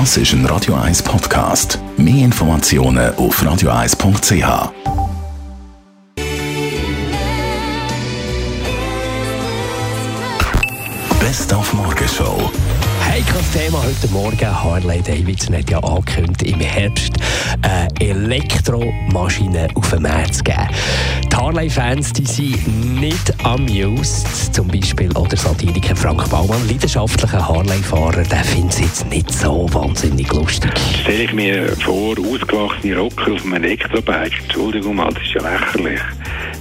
Das ist ein Radio 1 Podcast. Mehr Informationen auf radio1.ch. Best auf Morgenshow. Heikles Thema heute Morgen. Harley Davidson hat ja angekündigt, im Herbst eine Elektromaschine auf den Markt zu geben. Die Harley-Fans sind nicht amused. Zum Beispiel Frank Baumann, leidenschaftlicher Harley-Fahrer, der findet es jetzt nicht so wahnsinnig lustig. Stelle ich mir vor, ausgewachsene Rocker auf einem Elektrobike. Entschuldigung das ist ja lächerlich.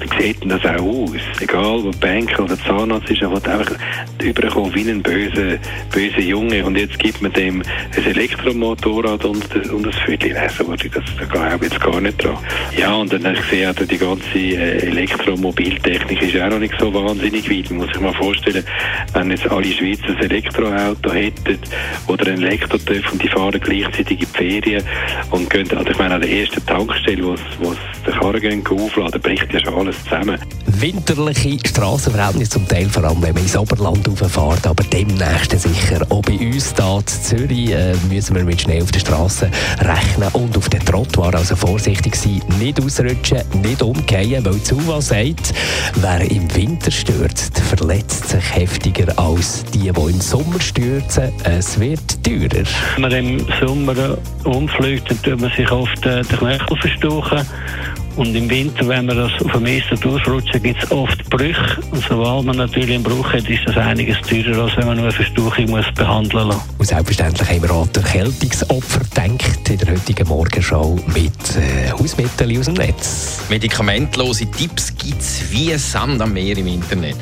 Wie sieht das auch aus? Egal, wo Banker oder Zahnarzt ist, er wird einfach überkommen wie ein böser, böser Junge. Und jetzt gibt man dem ein Elektromotorrad und, und ein Viertel. Also, das, da glaube ich jetzt gar nicht dran. Ja, und dann habe ich gesehen, die ganze äh, Elektromobiltechnik ist auch noch nicht so wahnsinnig weit. Man muss sich mal vorstellen, wenn jetzt alle Schweizer ein Elektroauto hätten oder ein Elektrotöpf und die fahren gleichzeitig in die Ferien und gehen, also ich meine, an der ersten Tankstelle, wo es den Karren gehen, aufladen, bricht ja schon alles zusammen. Winterliche Strassenverhältnisse zum Teil, vor allem wenn man ins Oberland rauffährt, aber demnächst sicher. Auch bei uns hier in Zürich äh, müssen wir mit Schnee auf der Straße rechnen und auf den Trottoir also vorsichtig sein, nicht ausrutschen, nicht umgehen, weil zu was sagt, wer im Winter stürzt, verletzt sich heftiger als die, die im Sommer stürzen. Es wird teurer. Wenn man im Sommer umfliegt, dann tut man sich oft äh, den Knöchel verstochen. Und im Winter, wenn man das auf dem Eis durchrutschen, gibt es oft Brüche. Und sobald man natürlich einen Bruch hat, ist das einiges teurer, als wenn man nur eine Verstuchung muss behandeln muss. Und selbstverständlich haben wir auch an Erkältungsopfer gedacht in der heutigen Morgenshow mit äh, Hausmitteln aus dem Netz. Medikamentlose Tipps gibt es wie Sand am Meer im Internet.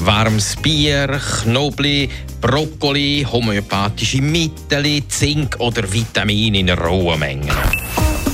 Warmes Bier, Knoblauch, Brokkoli, homöopathische Mittel, Zink oder Vitamine in rohen Mengen.